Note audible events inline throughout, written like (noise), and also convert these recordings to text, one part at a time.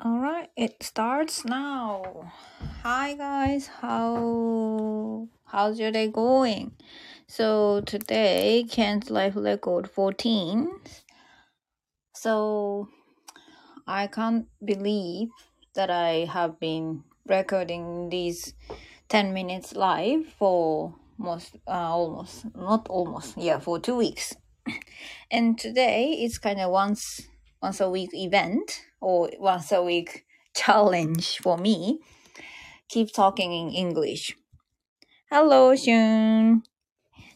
All right, it starts now. Hi guys, how how's your day going? So today, Cairns life record 14. So I can't believe that I have been recording these 10 minutes live for most uh, almost not almost yeah for two weeks (clears throat) and today it's kind of once once a week event or once a week challenge for me. Keep talking in english. Hello shun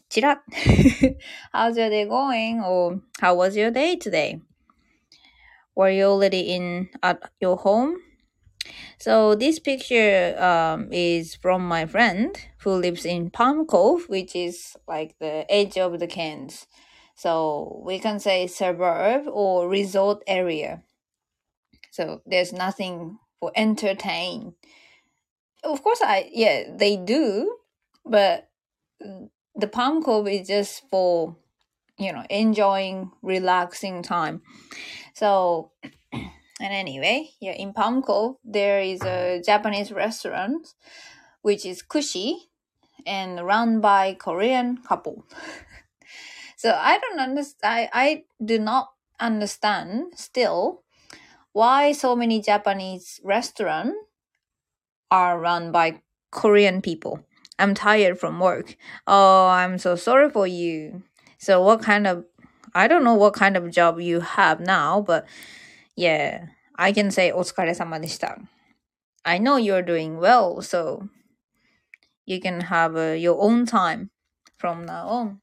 ちら (laughs) how's your day going? Or how was your day today? Were you already in at your home? So this picture um, is from my friend who lives in Palm Cove, which is like the edge of the Cairns. So we can say suburb or resort area. So there's nothing for entertain. Of course, I yeah they do, but the Palm Cove is just for you know enjoying relaxing time. So (clears throat) and anyway, yeah, in Palm Cove, there is a Japanese restaurant, which is Kushi, and run by Korean couple. (laughs) so I don't understand. I, I do not understand still why so many Japanese restaurants are run by Korean people. I'm tired from work. Oh, I'm so sorry for you. So what kind of I don't know what kind of job you have now, but yeah, I can say お疲れ様でした. I know you're doing well, so you can have uh, your own time from now on.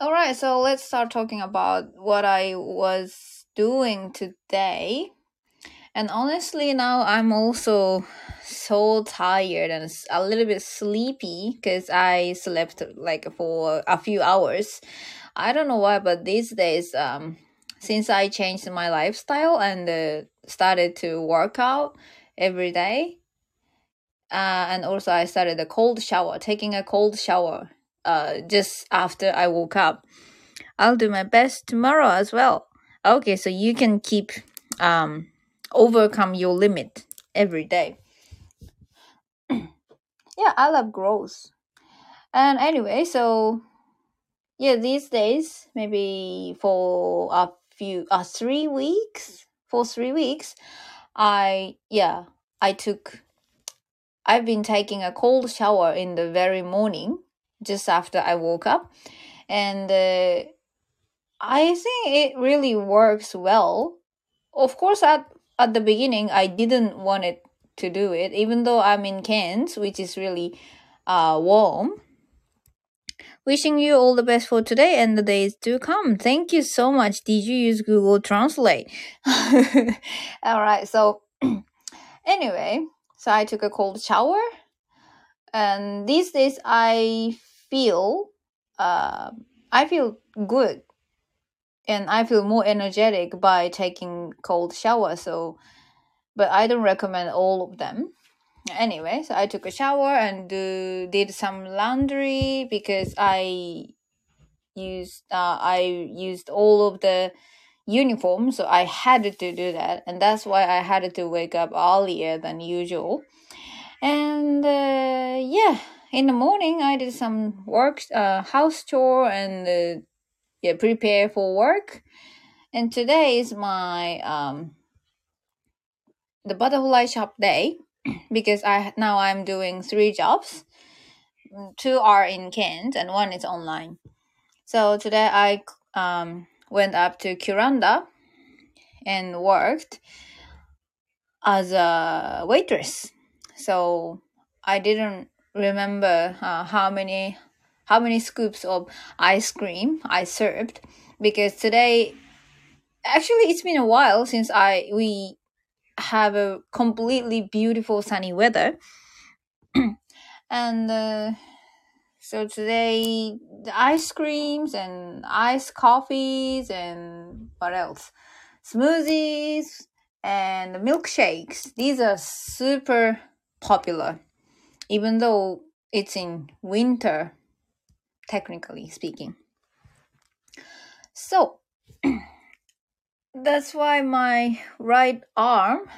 Alright, so let's start talking about what I was doing today. And honestly, now I'm also so tired and a little bit sleepy because I slept like for a few hours. I don't know why, but these days, um, since I changed my lifestyle and uh, started to work out every day, uh, and also I started a cold shower, taking a cold shower uh, just after I woke up. I'll do my best tomorrow as well. Okay, so you can keep um, overcome your limit every day. (clears throat) yeah, I love growth. And anyway, so yeah, these days, maybe for a few, uh, three weeks, for three weeks, I, yeah, I took, I've been taking a cold shower in the very morning, just after I woke up. And uh, I think it really works well. Of course, at, at the beginning, I didn't want it to do it, even though I'm in Cairns, which is really uh, warm. Wishing you all the best for today and the days to come. Thank you so much. Did you use Google Translate? (laughs) all right, so (clears throat) anyway, so I took a cold shower, and these days I feel, uh, I feel good, and I feel more energetic by taking cold shower. So, but I don't recommend all of them anyway, so I took a shower and do, did some laundry because I used uh, I used all of the uniform, so I had to do that, and that's why I had to wake up earlier than usual. And uh, yeah, in the morning I did some work, uh, house chore, and uh, yeah, prepare for work. And today is my um the butterfly shop day (clears throat) because I now I'm doing three jobs. Two are in Cairns and one is online. So today I um, went up to Kuranda and worked as a waitress. So I didn't remember uh, how many how many scoops of ice cream I served because today actually it's been a while since I we have a completely beautiful sunny weather. (clears throat) and uh, so today, the ice creams and iced coffees and what else? Smoothies and milkshakes. These are super popular, even though it's in winter, technically speaking. So, (clears throat) that's why my right arm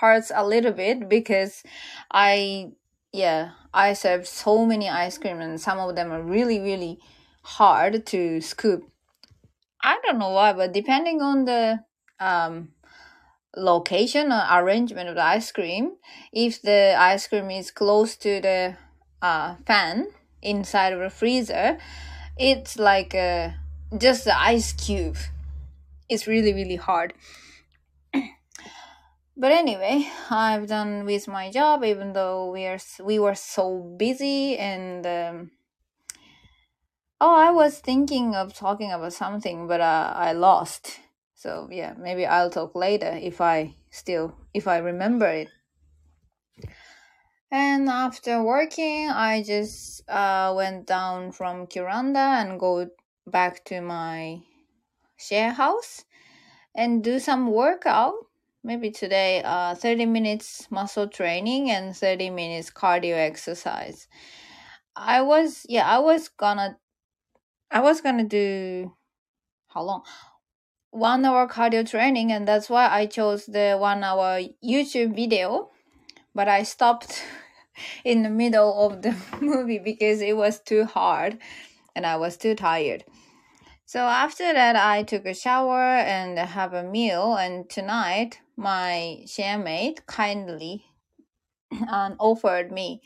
hurts a little bit because I yeah I serve so many ice cream and some of them are really really hard to scoop. I don't know why, but depending on the um location or arrangement of the ice cream, if the ice cream is close to the uh, fan inside of a freezer, it's like a, just the ice cube. It's really really hard. (clears throat) but anyway, I've done with my job, even though we are we were so busy and. Um, oh, I was thinking of talking about something, but uh, I lost. So yeah, maybe I'll talk later if I still if I remember it. And after working, I just uh, went down from Kuranda and go back to my share house and do some workout. Maybe today, uh, 30 minutes muscle training and 30 minutes cardio exercise. I was, yeah, I was gonna, I was gonna do, how long? one hour cardio training and that's why I chose the one hour YouTube video. But I stopped (laughs) in the middle of the (laughs) movie because it was too hard and I was too tired. So after that, I took a shower and have a meal. And tonight, my sharemate kindly (clears throat) um, offered me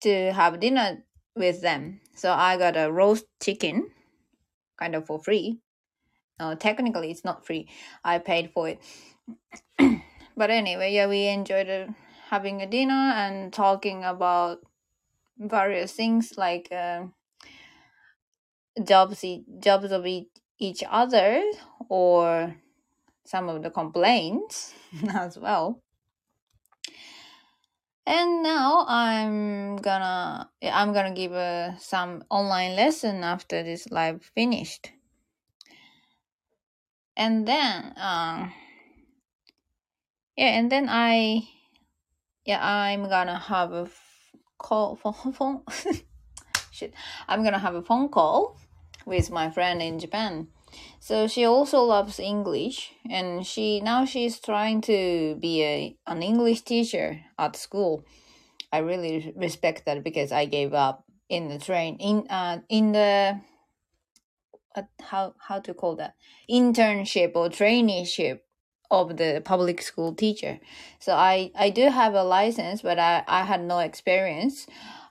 to have dinner with them. So I got a roast chicken, kind of for free. Uh, technically, it's not free. I paid for it. (clears throat) but anyway, yeah, we enjoyed uh, having a dinner and talking about various things like uh, jobs, jobs of each other or some of the complaints (laughs) as well. And now I'm gonna I'm gonna give uh, some online lesson after this live finished and then um yeah and then i yeah i'm gonna have a call (laughs) phone phone shit. I'm gonna have a phone call with my friend in japan. So she also loves english and she now she's trying to be a an english teacher at school. I really respect that because i gave up in the train in uh in the uh, how how to call that? Internship or traineeship of the public school teacher. So I I do have a license, but I I had no experience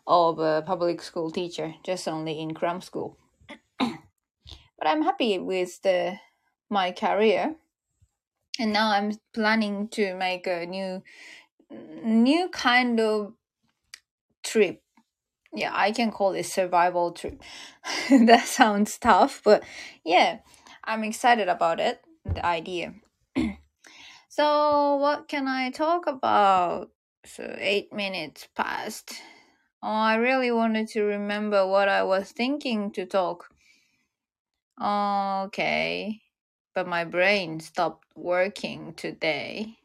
of a public school teacher, just only in cram school. (clears throat) but I'm happy with the my career, and now I'm planning to make a new new kind of trip yeah, I can call it survival trip. (laughs) that sounds tough, but yeah, I'm excited about it, the idea. So, what can I talk about? So, eight minutes passed. Oh, I really wanted to remember what I was thinking to talk. Okay, but my brain stopped working today.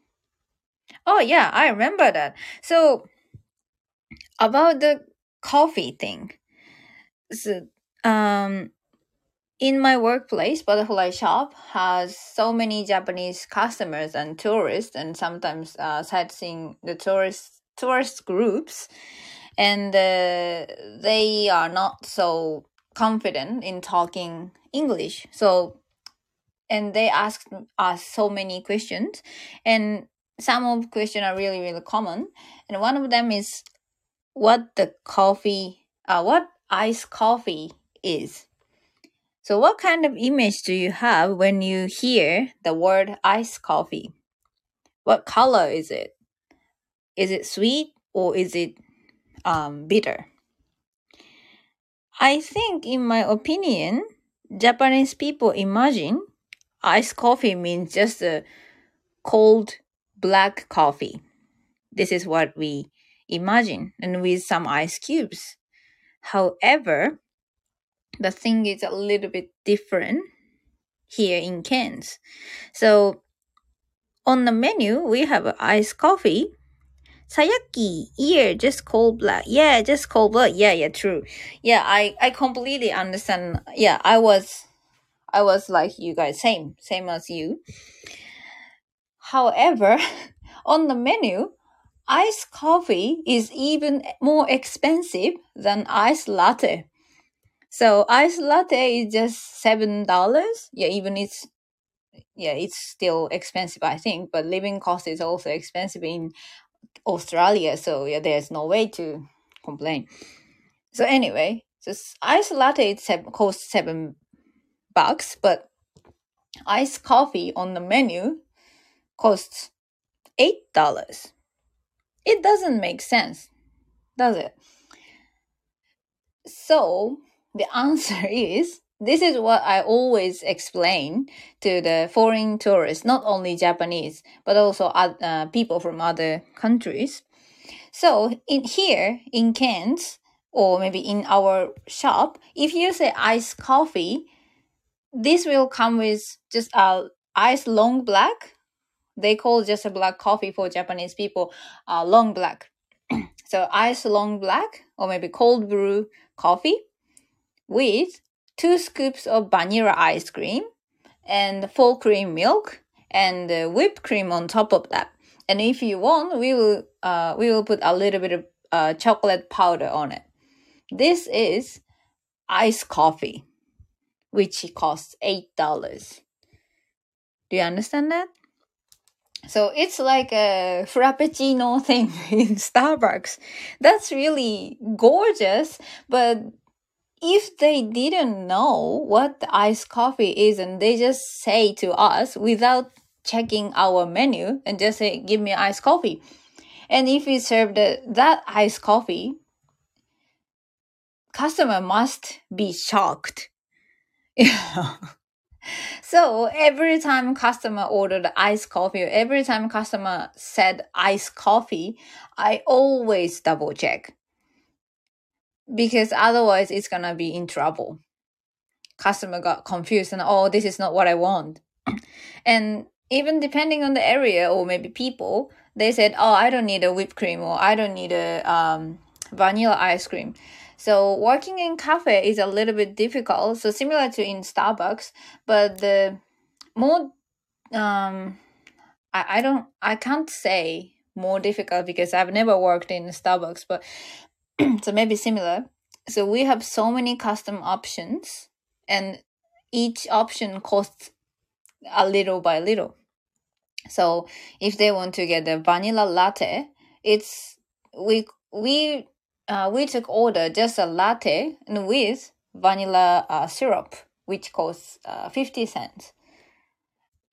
Oh, yeah, I remember that. So, about the coffee thing. So, um, in my workplace, Butterfly Shop has so many Japanese customers and tourists, and sometimes uh, sightseeing the tourist tourist groups, and uh, they are not so confident in talking English. So, and they asked us so many questions, and some of questions are really really common, and one of them is what the coffee, uh, what iced coffee is. So, what kind of image do you have when you hear the word iced coffee? What color is it? Is it sweet or is it um, bitter? I think, in my opinion, Japanese people imagine iced coffee means just a cold black coffee. This is what we imagine and with some ice cubes. However, the thing is a little bit different here in Cairns. So on the menu, we have iced coffee. Sayaki, yeah, just cold black. Yeah, just cold black. Yeah, yeah, true. Yeah, I, I completely understand. Yeah, I was, I was like you guys, same, same as you. However, (laughs) on the menu, iced coffee is even more expensive than iced latte. So iced latte is just seven dollars. Yeah, even it's yeah, it's still expensive, I think. But living cost is also expensive in Australia, so yeah, there's no way to complain. So anyway, this iced latte it costs seven bucks, but iced coffee on the menu costs eight dollars. It doesn't make sense, does it? So the answer (laughs) is this is what I always explain to the foreign tourists, not only Japanese, but also uh, people from other countries. So in here in Cairns, or maybe in our shop, if you say iced coffee, this will come with just a ice long black. They call just a black coffee for Japanese people, uh, long black. (clears throat) so ice long black or maybe cold brew coffee with two scoops of vanilla ice cream and full cream milk and uh, whipped cream on top of that. And if you want, we will uh, we will put a little bit of uh, chocolate powder on it. This is iced coffee, which costs eight dollars. Do you understand that? So it's like a frappuccino (laughs) thing in Starbucks. That's really gorgeous, but if they didn't know what the iced coffee is and they just say to us without checking our menu and just say, give me iced coffee. And if we serve the, that iced coffee, customer must be shocked. (laughs) so every time customer ordered iced coffee, every time customer said iced coffee, I always double check because otherwise it's gonna be in trouble. Customer got confused and oh, this is not what I want. (clears throat) and even depending on the area or maybe people, they said, oh, I don't need a whipped cream or I don't need a um, vanilla ice cream. So working in cafe is a little bit difficult. So similar to in Starbucks, but the more um, I, I don't I can't say more difficult because I've never worked in Starbucks, but (clears throat) so maybe similar. So we have so many custom options and each option costs a little by little. So if they want to get the vanilla latte, it's we we uh, we took order just a latte and with vanilla uh, syrup, which costs uh, fifty cents.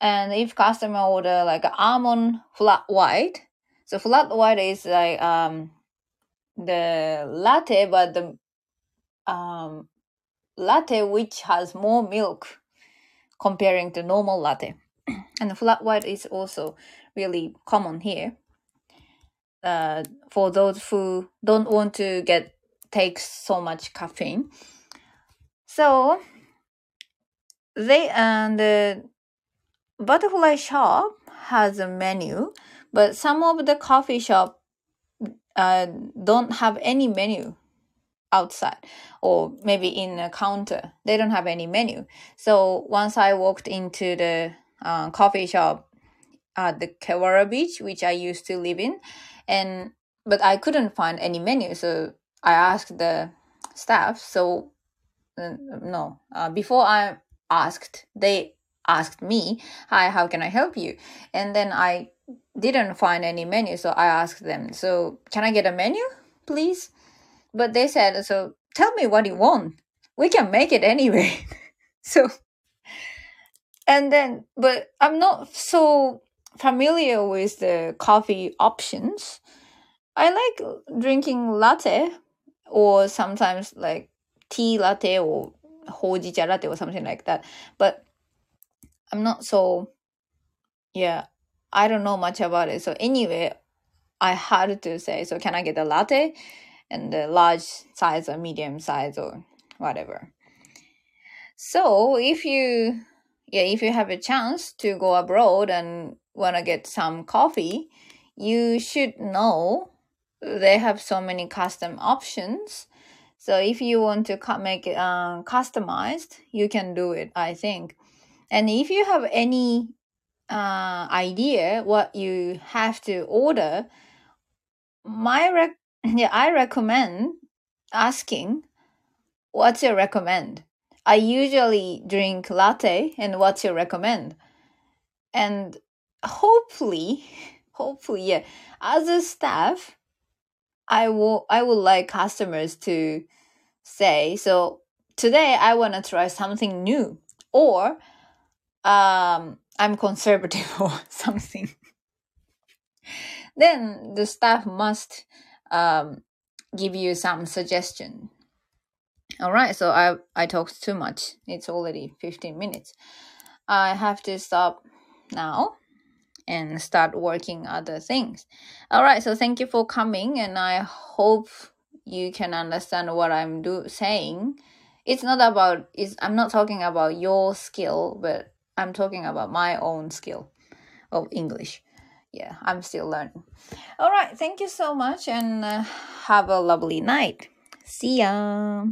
And if customer order like almond flat white, so flat white is like um the latte, but the um, latte which has more milk comparing to normal latte. (clears throat) and flat white is also really common here. Uh, for those who don't want to get take so much caffeine. So they and the butterfly shop has a menu, but some of the coffee shop uh, don't have any menu outside or maybe in a counter. They don't have any menu. So once i walked into the uh, coffee shop at the Kewarra beach which i used to live in and but i couldn't find any menu. So i asked the staff. So uh, no uh, before i asked they asked me hi how can i help you? And then i didn't find any menu, so I asked them, "So can I get a menu, please?" But they said, "So tell me what you want. We can make it anyway." (laughs) so, and then, but I'm not so familiar with the coffee options. I like drinking latte, or sometimes like tea latte or hojicha latte or something like that. But I'm not so yeah I don't know much about it. So anyway, I had to say, so can I get a latte and the large size or medium size or whatever. So if you yeah, if you have a chance to go abroad and want to get some coffee, you should know they have so many custom options. So if you want to make it uh, customized, you can do it. I think. And if you have any uh, idea what you have to order, my rec- (laughs) yeah, I recommend asking, "What's your recommend?" I usually drink latte, and what's your recommend? And hopefully, (laughs) hopefully, yeah, as a staff, I will I would like customers to say, so today I want to try something new, or um, I'm conservative (laughs) or something. then the staff must um, give you some suggestion. All right, so I I talked too much. It's already 15 minutes. I have to stop now and start working other things. All right, so thank you for coming and I hope you can understand what I'm do saying. It's not about is I'm not talking about your skill, but I'm talking about my own skill of English. Yeah, I'm still learning. All right, thank you so much and uh, have a lovely night. See ya.